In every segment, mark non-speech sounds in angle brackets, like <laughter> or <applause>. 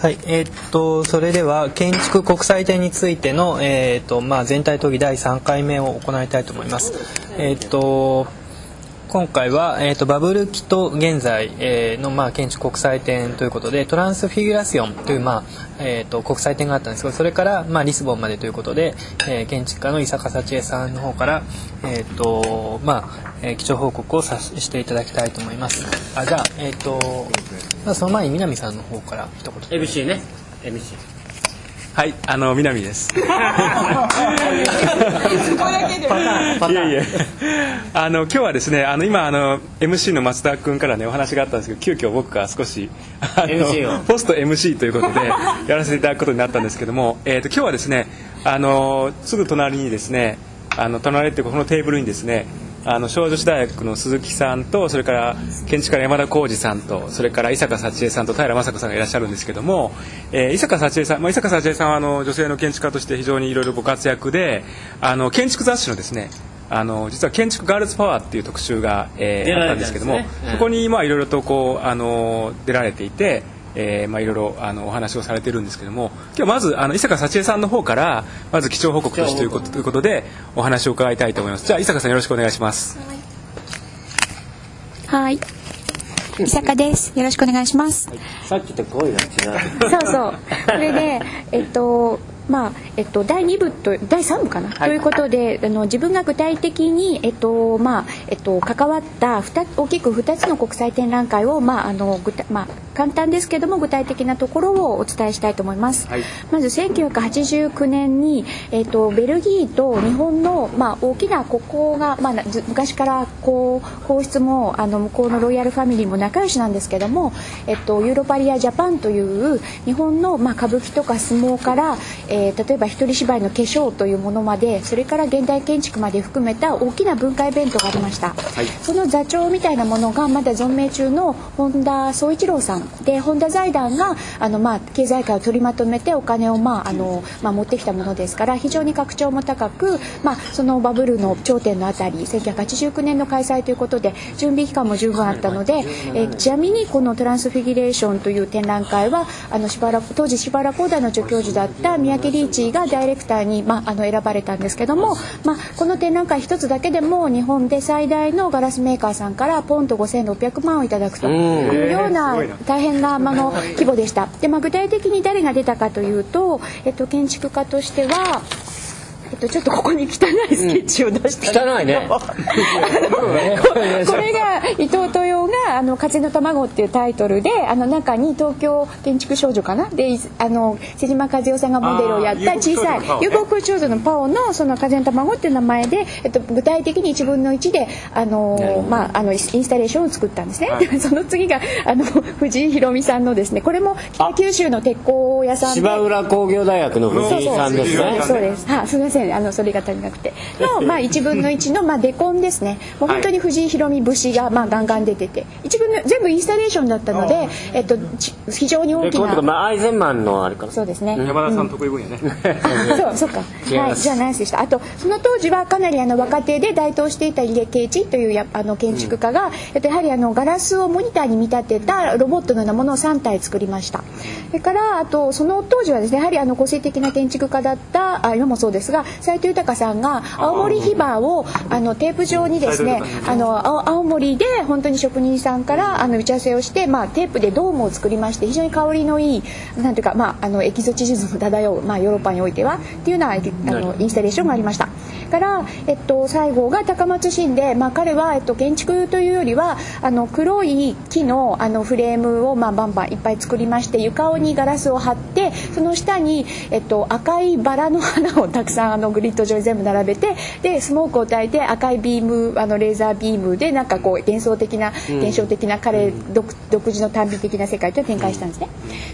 はい、えーっとそれでは建築国際展についての、えーっとまあ、全体討議第3回目を行いたいと思います。えーっと今回は、えー、とバブル期と現在、えーの、まあ、建築国際展ということでトランスフィギュラションという、まあえー、と国際展があったんですがそれから、まあ、リスボンまでということで、えー建築家の伊坂幸恵さんの方から、えーとまあえー基調報告をさしていただきたいと思います。あじゃあ、えーとまあ、その前に南さんの方から一言 MC ね MC はい、あの南です。<laughs> いえいえ。あの今日はですね、あの今あの MC の松田君からねお話があったんですけど、急遽僕が少しあの MC をポスト MC ということでやらせていただくことになったんですけども、えっ、と今日はですね、あのすぐ隣にですね、あの隣っていうかこのテーブルにですね。あの小女子大学の鈴木さんとそれから建築家の山田浩二さんとそれから伊坂幸恵さんと平雅子さんがいらっしゃるんですけども、えー伊坂幸恵さん、まあ、伊坂幸恵さんはあの女性の建築家として非常にいろいろご活躍であの建築雑誌のですねあの実は建築ガールズパワーっていう特集が、えーあったんですけども、うんそこにまあいろいろとこうあの出られていて。えーまあいろいろあのお話をされてるんですけども今日まずあの伊坂幸恵さんの方からまず基調報告としてということということでお話を伺いたいと思いますじゃあ伊坂さんよろしくお願いしますはい。伊坂です。よろしくお願いします。さっきと声が違うそうそう。それで、えっと。まあえっと、第2部と第3部かな、ということであの自分が具体的に、えっとまあえっと、関わった大きく2つの国際展覧会を、まああのまあ、簡単ですけども具体的なところをお伝えしたいと思います。はい。まず1989年に、えっとベルギーと日本の、まあ、大きな国交が、まあ、昔からこう皇室もあの向こうのロイヤルファミリーも仲良しなんですけども、えっと、ユーロパリア・ジャパンという日本の、まあ、歌舞伎とか相撲から、えー例えば一人芝居の化粧というものまでそれから現代建築まで含めた大きな文化イベントがありました、その座長みたいなものがまだ存命中の本田宗一郎さんで本田財団があの、まあ、経済界を取りまとめてお金を、まああのまあ、持ってきたものですから非常に格調も高く、まあ、そのバブルの頂点のあたり1989年の開催ということで準備期間も十分あったので、えーちなみにこのトランスフィギュレーションという展覧会はあのしばらく当時しばら工大の助教授だった三宅リーチがダイレクターに、まあ、あの選ばれたんですけども、まあ、この展覧会一つだけでも日本で最大のガラスメーカーさんからポンと5600万をいただくというような大変な、まあ、の規模でした。でまあ、具体的に誰が出たかというと、えっと、建築家としてはえっと、ちょっとここに汚いスケッチを出して。汚いね。<laughs> これが伊藤豊が「あの風の卵」っていうタイトルであの中に東京建築少女かな？でいあの瀬島和代さんがモデルをやった小さい有国少女のパオのその風の卵っていう名前で、えっと、具体的に1分の1であの、まあ、あのインスタレーションを作ったんですね。で <laughs> その次があの藤井ひろみさんのですねこれも北九州の鉄工屋さんで。芝浦工業大学の藤井さんですね。そうです。はい、すみません、あのそれが足りなくて。のまあ一分の一のまあデコンですね。もう本当に藤井ひろみ節がまあガンガン出てて、一分の全部インスタレーションだったので、えっとち非常に大きな。まあ、アイゼンマンのあれかなそうですね。山田さん得意分野ね、あそう <laughs> そうか。はい、じゃあナイスでした。あとその当時はかなりあの若手で台頭していた入江圭一というやあの建築家が、えっとやはりあのガラスをモニターに見立てたロボットのようなものを3体作りました。それからあとその当時はですねやはりあの個性的な建築家だったあ今もそうですが斉藤豊さんが青森ヒバをあのテープ上にですねあの青青森で本当に職人さんからあの打ち合わせをして、まあ、テープでドームを作りまして非常に香りのいいなんていうか、まあ、あのエキゾチズム漂う、まあ、ヨーロッパにおいてはっていうようなあのインスタレーションがありました。から、えっと、最後が高松市で、まあ、彼は、えっと、建築というよりはあの黒い木のあのフレームを、まあ、バンバンいっぱい作りまして床にガラスを貼ってその下に、えっと、赤いバラの花をたくさんあのグリッド上に全部並べてでスモークを焚いて赤いビームあのレーザービームでなんかこう幻想的な現象的な彼独独自の短美的な世界と展開したんですね。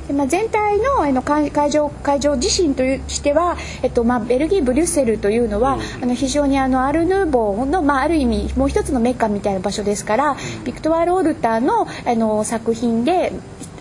でまあ、全体のあの会会場会場自身というしては、えっとまあ、ベルギーブリュッセルというのは、あの非常にあのアル・ヌーボーの、まあ、ある意味もう一つのメッカみたいな場所ですから、ビクトワール・オルターのあの作品で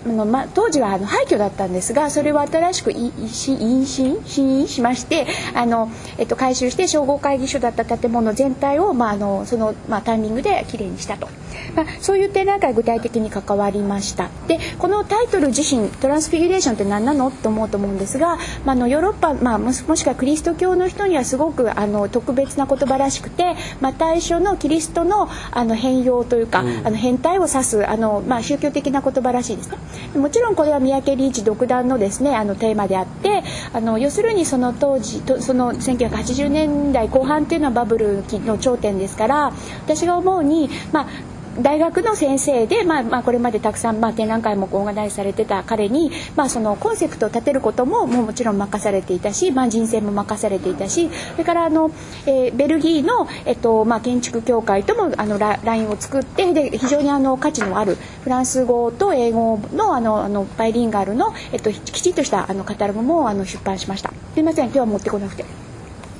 あの、ま、当時はあの廃墟だったんですがそれを新しくいいし引進新しましてあの、えっと、改修して商工会議所だった建物全体を、まあ、あのその、まあ、タイミングできれいにしたと、まあ、そういう展覧会具体的に関わりました。でこのタイトル自身「トランスフィギュレーション」って何なの？って思うと思うんですが、まあ、あのヨーロッパ、まあ、もしもしくはクリスト教の人にはすごくあの特別な言葉らしくて、まあ、対象のキリストのあの変容というか、あの変態を指すあの、まあ、宗教的な言葉らしいですね。もちろんこれは三宅リーチ独断のですねあのテーマであってあの要するにその当時とその1980年代後半っていうのはバブルの頂点ですから私が思うにまあ大学の先生で、まあ、まあこれまでたくさん、まあ、展覧会もオーガナイズされてた彼に、まあ、そのコンセプトを立てることももうもちろん任されていたし、まあ、人選も任されていたしそれからあの、えーベルギーの、えっとまあ、建築協会ともあのララインを作ってで非常にあの価値のあるフランス語と英語のあのあのバイリンガルの、えっと、きちっとしたあのカタログもあの出版しました。すいません今日は持ってこなくて。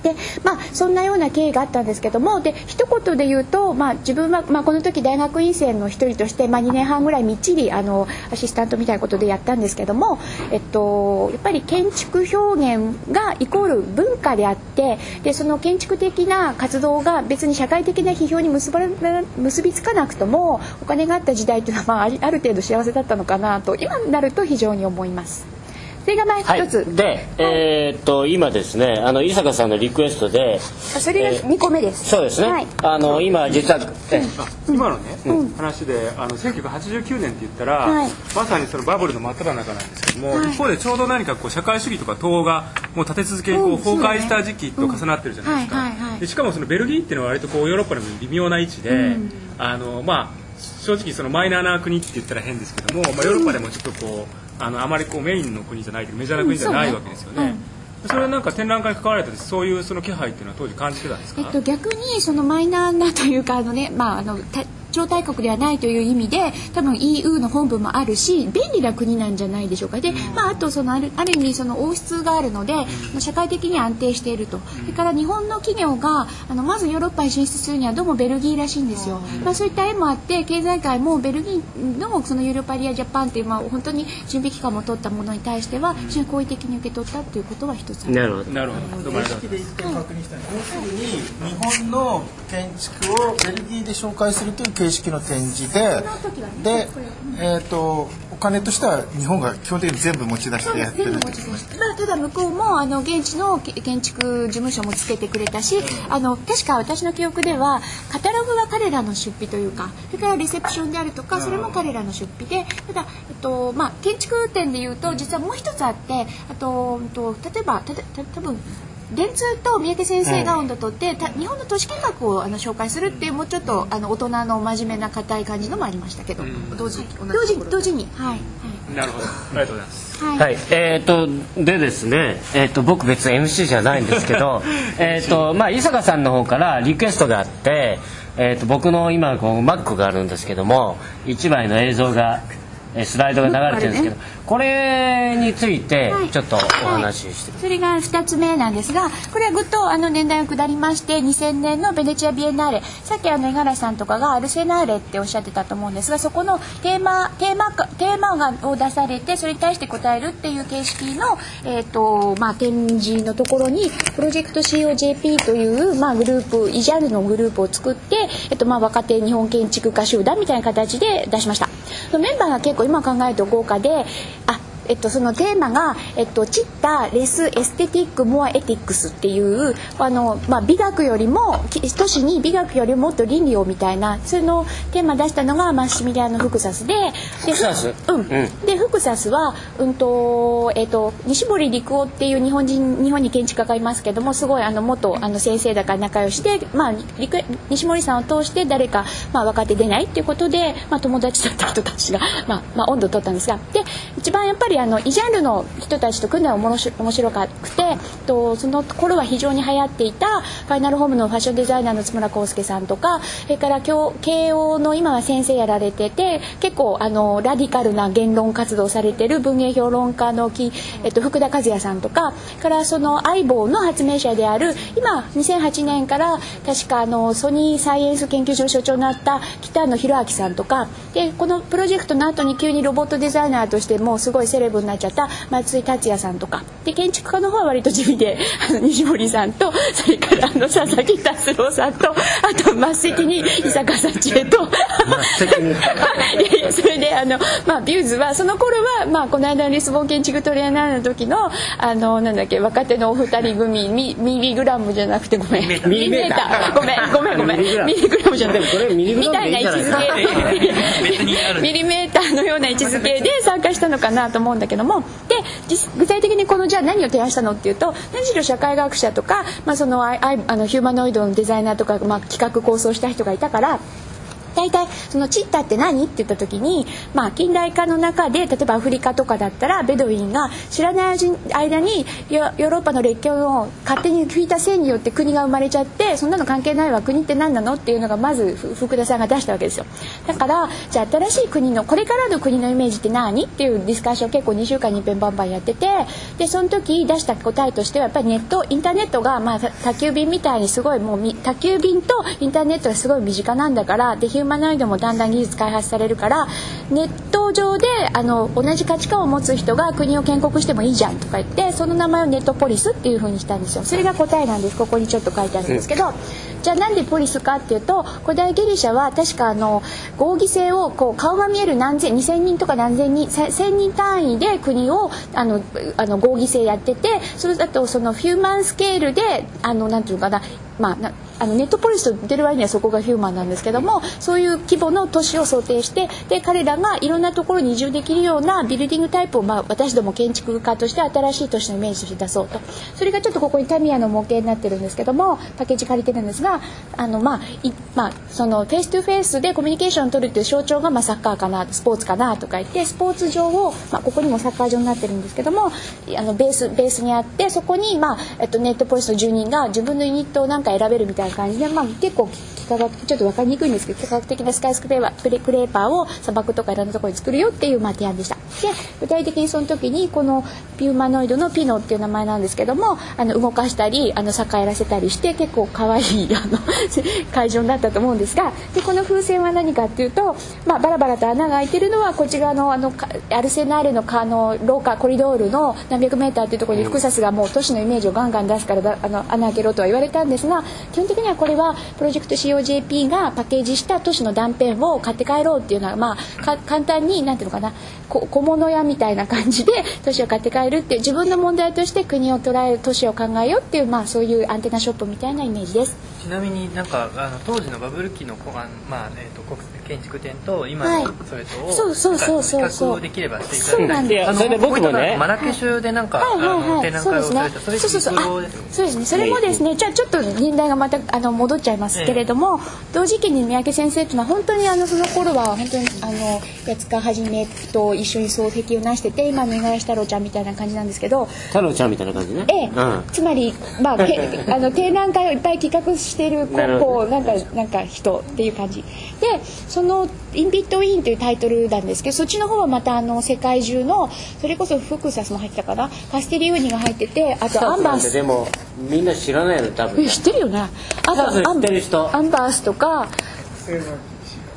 でまあそんなような経緯があったんですけどもで一言で言うと、まあ、自分は、まあ、この時大学院生の一人として、まあ、2年半ぐらいみっちりあのアシスタントみたいなことでやったんですけども、えっと、やっぱり建築表現がイコール文化であってでその建築的な活動が別に社会的な批評に結ばれ結びつかなくともお金があった時代っていうのは、まあ、ある程度幸せだったのかなと今になると非常に思います。それがまあはい一つ、で、えーっと今ですねあの伊坂さんのリクエストでそれが2個目です。そうですね、はい。あの今実はえあ今のね、話であの1989年って言ったら、はい。まさにそのバブルの真っ只中なんですけども、はい。一方でちょうど何かこう社会主義とか東欧がもう立て続けにこううん崩壊した時期と重なってるじゃないですか、うん。はいはい。はいでしかもそのベルギーっていうのは割とこうヨーロッパの微妙な位置で、あのまあ正直そのマイナーな国って言ったら変ですけども、まあ、ヨーロッパでもちょっとこうあのあまりこうメインの国じゃないけどメジャーな国じゃないわけですよね。うんそれはなんか展覧会に関わられてそういうその気配っていうのは当時感じてたんですか、えっと、逆にそのマイナーなというかあの、ねまあ、あのた超大国ではないという意味で多分 EU の本部もあるし便利な国なんじゃないでしょうか。で、まあ、あとそのあるある意味その王室があるので、社会的に安定していると。それから日本の企業があのまずヨーロッパに進出するにはどうもベルギーらしいんですよ、まあ、そういった縁もあって経済界もベルギーのそのユーロパリア・ジャパンっていう、まあ、本当に準備期間も取ったものに対しては非常に好意的に受け取ったっていうことは一つある。なるほど。なるほど。どうもありがとうございます形式で一点確認したい。要するに日本の建築をベルギーで紹介するという形式の展示でで、えー、とお金としては日本が基本的に全部持ち出してやってるってことですねまあ、ただ向こうもあの現地のけ建築事務所もつけてくれたしあの確か私の記憶ではカタログは彼らの出費というかそれからレセプションであるとかそれも彼らの出費でただ、えっとまあ、建築展でいうと実はもう一つあってあとうんと例えばたた多分電通と三宅先生が温度とって、た日本の都市計画をあの紹介するっていうもうちょっとあの大人の真面目な硬い感じのもありましたけど、同時同時同時に。はい、はい。なるほど。ありがとうございます。はい。はい、えー、とでですね、えー、と僕別に MC じゃないんですけど <laughs> えーと、まあ、伊坂さんの方からリクエストがあって、えー、と僕の今こう Mac があるんですけども1枚の映像がえースライドが流れてるんですけどこれについてはい。ちょっとお話しして。それが2つ目なんですがこれはぐっとあの年代を下りまして2000年のベネチア・ビエンナーレ。さっきあの五十嵐さんとかがアルセナーレっておっしゃってたと思うんですがそこのテーマテーマかテーマがを出されてそれに対して答えるっていう形式の、えーとまあ、展示のところにプロジェクト COJP という、まあ、グループイジャルのグループを作って、えっとまあ、若手日本建築家集団みたいな形で出しました。メンバーが結構今考えると豪華であえっと、そのテーマが、えっと、チッタレスエステティックモアエティックスっていうあの、まあ、美学よりもき都市に美学よりももっと倫理をみたいなそのテーマ出したのがマッシミリアノ・フクサスででフクサスうん。うんでフクサスは、うんとえっと、西堀陸夫っていう日本人日本に建築家がいますけどもすごいあの元あの先生だから仲良しで、まあ、陸西森さんを通して誰か、まあ、若手出ないっていうことで、まあ、友達だった人たちが、まあまあ、温度を取ったんですがで一番やっぱりあの異ジャンルの人たちと組んだら面白面白くてとその頃は非常に流行っていたファイナルホームのファッションデザイナーの津村康介さんとかそれから慶応の今は先生やられてて結構あのラディカルな言論活動されてる文芸評論家の、えっと、福田和也さんとかからその相棒の発明者である今2008年から確かあのソニーサイエンス研究所所長になった北野博明さんとかでこのプロジェクトの後に急にロボットデザイナーとしてもすごいセレブになっちゃった松井達也さんとか。で建築家の方は割と地味であの西森さんとそれからあの佐々木達郎さんとあと末席に伊坂幸恵と。<laughs> それであの、まあ、ビューズはその頃は、まあ、この間のリスボン建築トレーナーの時のあのなんだっけ若手のお二人組ミミリグラムじゃなくてごめん。ミリメーター。ごめんごめんごめん。ミリグラム。じゃなくて。みたいな位置づけ <laughs> ミリメーターのような位置づけで参加したのかかなと思うんだけどもで具体的にこのじゃあ何を提案したのっていうと何しろ社会学者とか、まあ、そのあのヒューマノイドのデザイナーとか、まあ、企画構想した人がいたから。大体そのチッタって何？って言った時に、まあ、近代化の中で例えばアフリカとかだったらベドウィンが知らない間にヨーロッパの列強を勝手に引いた線によって国が生まれちゃってそんなの関係ないわ国って何なの？っていうのがまず福田さんが出したわけですよ。だからじゃあ新しい国のこれからの国のイメージって何？っていうディスカッションを結構2週間に一遍バンバンやっててでその時出した答えとしてはやっぱりネットインターネットが、まあ、宅急便みたいにすごいもう宅急便とインターネットがすごい身近なんだからでヒュマノイドもだんだん技術開発されるからネット上であの同じ価値観を持つ人が国を建国してもいいじゃんとか言ってその名前をネットポリスっていう風にしたんですよそれが答えなんですここにちょっと書いてあるんですけど。じゃあなんでポリスかっていうと古代ギリシャは確かあの合議制をこう顔が見える何千2,000人とか何千人1,000人単位で国をあのあの合議制やっててそれだとそのヒューマンスケールであのなんていうかなまあ、あのネットポリスと出る割にはそこがヒューマンなんですけどもそういう規模の都市を想定してで彼らがいろんなところに移住できるようなビルディングタイプを、まあ、私ども建築家として新しい都市のイメージとして出そうと。それがちょっとここにタミヤの模型になってるんですけどもパッケージ借りてるんですがあの、まあいまあ、そのフェイス2フェイスでコミュニケーションを取るっていう象徴が、まあ、サッカーかなスポーツかなとか言ってスポーツ場を、まあ、ここにもサッカー場になってるんですけどもあのベースベースにあってそこに、まあえっと、ネットポリスの住人が自分のユニットを何か選べるみたいな感じで、まあ、結構幾何学ちょっと分かりにくいんですけど幾何学的なスカイスクレーパープレクレーパーを砂漠とかいろんなところに作るよっていうまあ提案でした。で具体的にその時にこのピューマノイドのピノっていう名前なんですけどもあの動かしたりあの逆らせたりして結構可愛いい <laughs> あの会場になったと思うんですがでこの風船は何かっていうと、まあ、バラバラと穴が開いてるのはこっち側のあのアルセナーレのあの廊下コリドールの何百メーターっていうところにフクサスがもう都市のイメージをガンガン出すからあの穴開けろとは言われたんですが基本的にはこれはプロジェクト COJP がパッケージした都市の断片を買って帰ろうっていうのは、まあ、簡単に何ていうのかな小物屋みたいな感じで <laughs> 都市を買って帰るっていう自分の問題として国を捉える都市を考えようっていう、まあ、そういうアンテナショップみたいなイメージです。ちなみになんかあの当時のバブル期のまあえーと、と建築店と今のそれとを、はい、そうそうそうそう。そうできればしていただきたいでそれで僕もね。マラケシュでなんか、はいはいはい、展覧会をされたそれそうそうそう。そうですね。それもですねじゃあちょっと年代がまたあの戻っちゃいますけれども、え同時期に三宅先生というのは本当にあのその頃は本当にあの八塚はじめと一緒に双璧をなしてて今の五十嵐太郎ちゃんみたいな感じなんですけど太郎ちゃんみたいな感じね。ええ、うん、つまりまああの展覧会をいっぱい企画してる <laughs> こうなんかなんか人っていう感じでその「インビット・イン」というタイトルなんですけどそっちの方はまたあの世界中のそれこそフクサスも入ってたかな？カステリウーニが入っててあとアンバース。でもみんな知らないの多分。知ってるよね。あとアンバースとか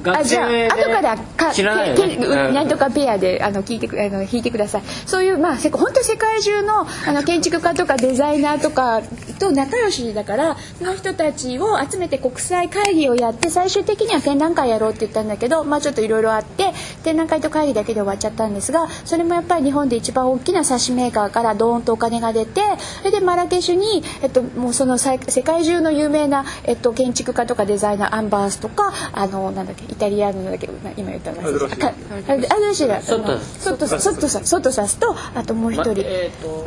あじゃあ後からか知らない、ね、なんとかペアであの聞いてあの弾いてください。そういうまあ本当世界中のあの建築家とかデザイナーとかと仲良しだからその人たちを集めて国際会議をやって最終的には展覧会やろうって言ったんだけどまあちょっといろいろあって展覧会と会議だけで終わっちゃったんですがそれもやっぱり日本で一番大きな冊子メーカーからドーンとお金が出てそれでマラケシュに、えっと、もうその世界中の有名な、えっと、建築家とかデザイナーアンバースとかあのなんだっけイタリアのだけど今言ったの。アドシラソットソットソットソットサスとあともう一人、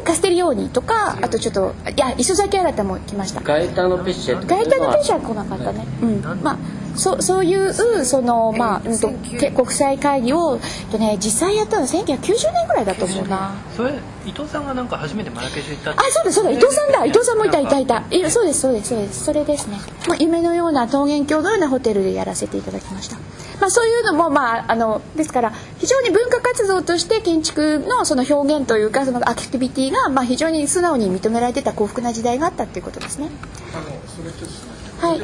カステリオーニとかあとちょっといや磯崎新も来ました。ガエタノペッシェガエタノペッシェは来なかったね。うん。まあそそういうそのまあ、うんと、け国際会議を、とね、実際やったのは1990年ぐらいだと思うな。それ伊藤さんがなんか初めてマラケシュ行ったあそうだそうだ伊藤さんだ。伊藤さんもいたいたいた。いやそうですそうですそうです。それですね、まあ、夢のような桃源郷のようなホテルでやらせていただきました。まあそういうのもまああのですから非常に文化活動として建築のその表現というかそのアクティビティがまあ非常に素直に認められてた幸福な時代があったっていうことですね。あのそれとですねはい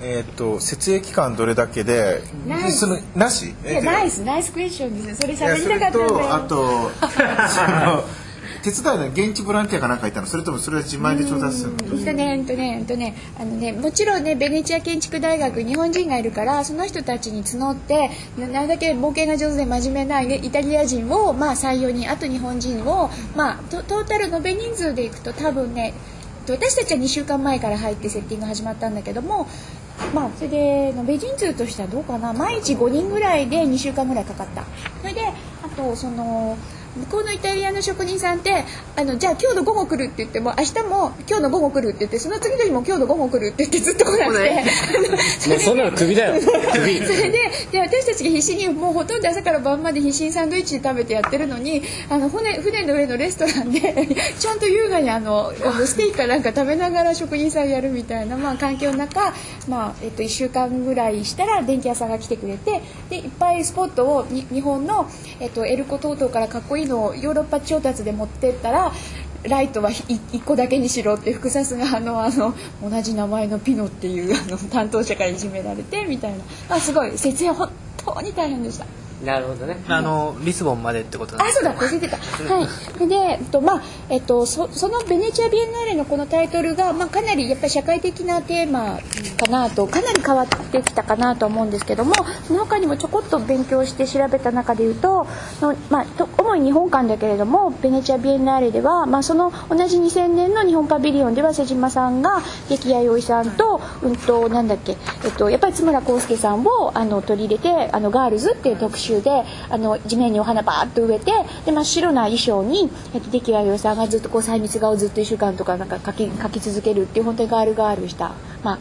えーっと設営期間どれだけでそのなし？いやナイスナイスクエスチョンですねそれ喋りたかったんだとあよとその <laughs> 手伝いの現地ボランティアかなんかいたの？それともそれは自前で調達するの？うん。とね、うんとね、うんとね、あのね、もちろんね、ベネチア建築大学日本人がいるから、その人たちに募って。ななるだけ冒険が上手で真面目な、ね、イタリア人を、まあ、採用に、あと日本人を、まあ、トトータル延べ人数でいくと、多分ね。私たちは2週間前から入ってセッティング始まったんだけども。まあ、それで延べ人数としてはどうかな。毎日5人ぐらいで2週間ぐらいかかった。それであとその向こうのイタリアの職人さんってあのじゃあ今日の午後来るって言っても明日も今日の午後来るって言ってその次の日も今日の午後来るって言ってずっと来なくて。<laughs> そもうそんなの首だよ。首それでで私たちが必死にもうほとんど朝から晩まで必死にサンドイッチで食べてやってるのにあの船船の上のレストランで <laughs> ちゃんと優雅にあのステーキかなんか食べながら職人さんやるみたいな、まあ、環境の中、まあえっと、1週間ぐらいしたら電気屋さんが来てくれてでいっぱいスポットをに日本の、えっと、エルコトートからかっこいいのをヨーロッパ調達で持ってったらライトは1個だけにしろって複雑なあのあの同じ名前のピノっていうあの担当者からいじめられてみたいなあすごい節約本当に大変でした。なるほどねあのリスボンまでってことなんあ、ですそうだ、忘れてた。<laughs> はい。で、えっと、まあ、えっと、そ、そのベネチアビエンナーレのこのタイトルが、まあ、かなりやっぱり社会的なテーマかなと、かなり変わってきたかなと思うんですけども。その他にもちょこっと勉強して調べた中で言うと、のまあ、と主に日本館だけれども、ベネチアビエンナーレでは、まあ、その同じ2000年の日本パビリオンでは、瀬島さんが、劇谷陽一さんと、うんと、なんだっけ、えっと、やっぱり津村康介さんを、あの、取り入れて、あの、ガールズっていう特集で、あの、地面にお花バーッと植えてで真っ白な衣装に、えっと、出来谷陽さんがずっとこう細密画をずっと1週間とかなんか描き描き続けるっていう本当にガールガールした、まあ、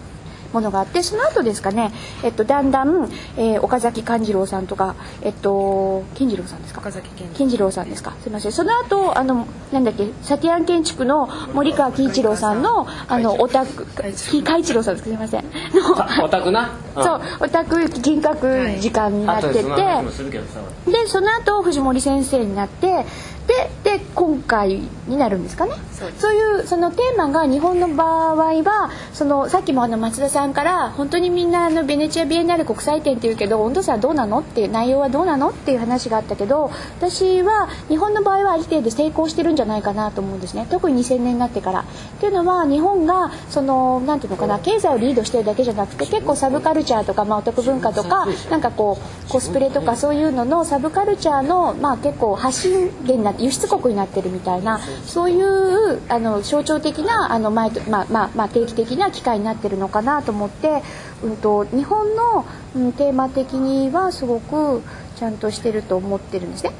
ものがあってその後ですかね、えっと、だんだん、えー岡崎勘次郎さんとか、えっと、金次郎さんですか？岡崎金次郎さんですか？すみません。その後あのなんだっけサティアン建築の森川喜一郎さんのあのオタク喜海一郎さんですすみません。の <laughs> オタクな？そうオタク銀閣時間になってて、後でその話もするけどさ。でその後藤森先生になってでで今回になるんですかね。そういうそのテーマが日本の場合はそのさっきもあの松田さんから本当にみんなあのベネチアビエンナーレ国際展っていうけど温度差はどうなのっていう内容はどうなのっていう話があったけど私は日本の場合はある程度成功してるんじゃないかなと思うんですね。特に2000年になってから。っていうのは日本がそのなんていうのかな経済をリードしてるだけじゃなくて結構サブカルチャーとか、まあ、オタク文化とかなんかこうコスプレとかそういうののサブカルチャーの、まあ、結構発信源になって輸出国になってるみたいなそういうあの象徴的なあの前と、まあまあまあ、定期的な機会になってるのかなと思って、うん、と日本の、うん、テーマ的にはすごくちゃんとしてると思ってるんですね。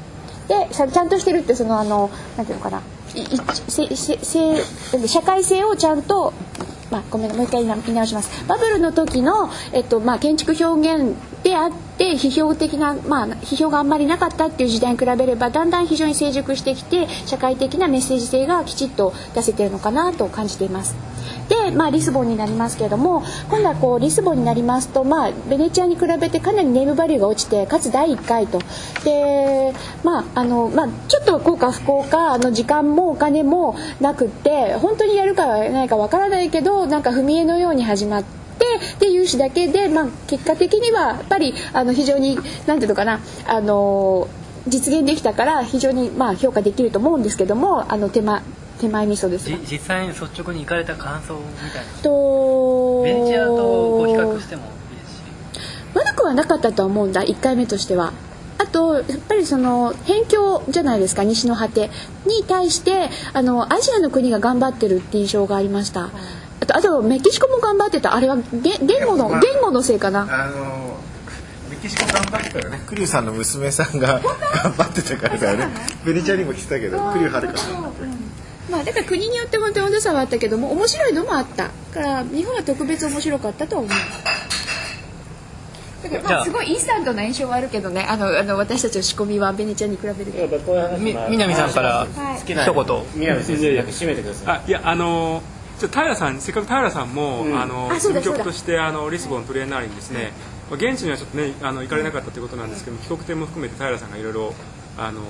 でちゃんとしてるってそのあのなんていうのかないいせせせ社会性をちゃんとまあ、ごめんもう一回言い直しますバブルの時の、えっとまあ、建築表現であって批評的な、まあ、批評があんまりなかったっていう時代に比べればだんだん非常に成熟してきて社会的なメッセージ性がきちっと出せてるのかなと感じています。で、まあ、リスボンになりますけれども今度はこうリスボンになりますと、まあ、ベネチアに比べてかなりネームバリューが落ちてかつ第1回とで、まああのまあ、ちょっと幸か不幸かあの時間もお金もなくって本当にやるかやらないかわからないけどなんか踏み絵のように始まって。で融資だけで、まあ、結果的にはやっぱりあの非常になんていうのかなあの実現できたから非常にまあ評価できると思うんですけどもあの手間手前味噌です実際に率直に行かれた感想みたいな。とベネチアとご比較してもいいですし。悪くはなかったとは思うんだ1回目としては。あとやっぱりその辺境じゃないですか西の果て。に対してあのアジアの国が頑張ってるって印象がありました。あとあとメキシコも頑張ってた。あれは言言語のまあ言語のせいかな。あのメキシコ頑張ってたよね。クリュウさんの娘さんが頑張ってたからだよねベネチアにも来てたけどクリュウはるかさん。まあだから国によって本当に温度差はあったけども面白いのもあった。から日本は特別面白かったとは思う。だからまあすごいインスタントな印象はあるけどね。あのあの私たちの仕込みはベネチアに比べるとみ南さんからはい一言南先生締めてくださいあいやあのちょ平さんせっかく平さんも、あのあそうだ事務局としてあのリスボントレーナーリにですね、まあ現地にはちょっとねあの行かれなかったということなんですけども帰国店も含めて平さんがいろいろあの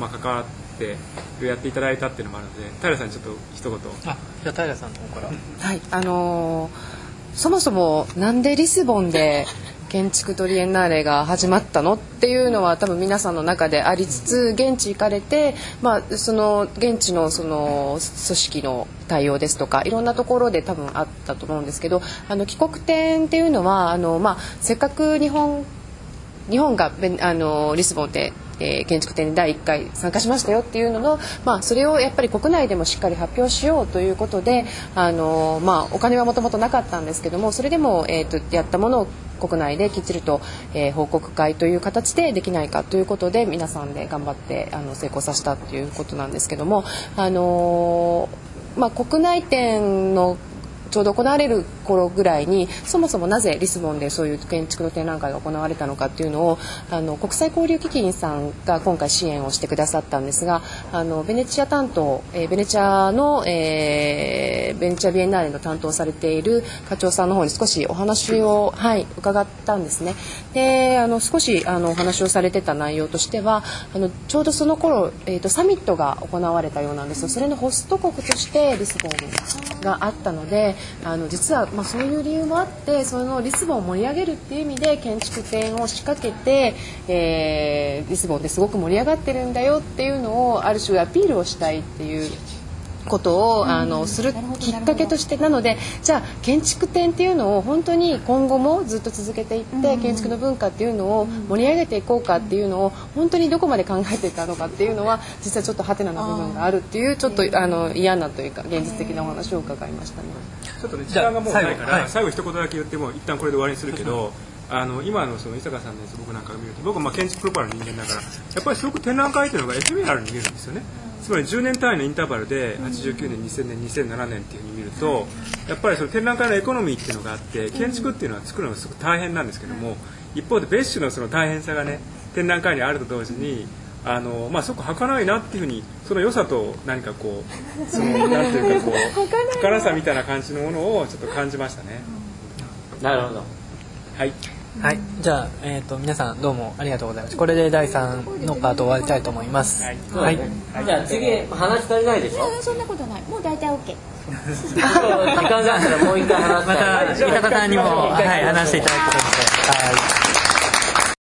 まあ関わってやっていただいたっていうのもあるので平さんにちょっと一言。あじゃあ平さんの方から。はい、あのーそもそもなんでリスボンで建築トリエンナーレが始まったのっていうのは多分皆さんの中でありつつ現地行かれて、まあ、その現地のその組織の対応ですとかいろんなところで多分あったと思うんですけどあの帰国展っていうのはあの、まあ、せっかく日本日本があのリスボンで、えー建築展に第1回参加しましたよっていうのの、まあ、それをやっぱり国内でもしっかり発表しようということであの、まあ、お金はもともとなかったんですけどもそれでも、えー、とやったものを国内できっちりと、えー報告会という形でできないかということで皆さんで頑張ってあの成功させたということなんですけども、あのまあ、国内展のちょうど行われる頃ぐらいにそもそもなぜリスボンでそういう建築の展覧会が行われたのかっていうのをあの国際交流基金さんが今回支援をしてくださったんですがあのベネチア担当、えーベネチアの、えーベネチアビエンナーレの担当されている課長さんの方に少しお話を、はい、伺ったんですね。であの少しあのお話をされてた内容としてはあのちょうどその頃、えー、とサミットが行われたようなんですよそれのホスト国としてリスボンがあったのであの実は、まあ、そういう理由もあってそのリスボンを盛り上げるっていう意味で建築展を仕掛けて、えーリスボンですごく盛り上がってるんだよっていうのをある種アピールをしたいっていう。ことをあのするきっかけとしてなのでじゃあ建築展っていうのを本当に今後もずっと続けていって建築の文化っていうのを盛り上げていこうかっていうのを本当にどこまで考えていたのかっていうのは実はちょっとハテナな部分があるっていうちょっとあの嫌なというか現実的なお話を伺いましたね。ちょっとね時間がもうないから最後。一言だけ言っても一旦これで終わりにするけどあの今のその伊坂さんのやつ僕なんかが見ると僕はまあ建築プロパルの人間だからやっぱりすごく展覧会っていうのがエフェメラルに見えるんですよね。つまり10年単位のインターバルで89年2000年2007年っていうふうに見るとやっぱりその展覧会のエコノミーっていうのがあって建築っていうのは作るのがすごく大変なんですけども一方で別種のその大変さがね展覧会にあると同時にあのまあ、すごく儚いなっていうふうにその良さと何かこう <laughs> そのなんていうかこう儚さみたいな感じのものをちょっと感じましたね。なるほど。はい。はい、じゃあ、えー、と皆さんどうもありがとうございましたこれで第3のパート終わりたいと思います。はい。はい、じゃあ次話足りないでしょ？うんそんなことない。もう大体 OK 時間があったらもう一回話したい。また板田さんにも、はい、話していただくことにして、はい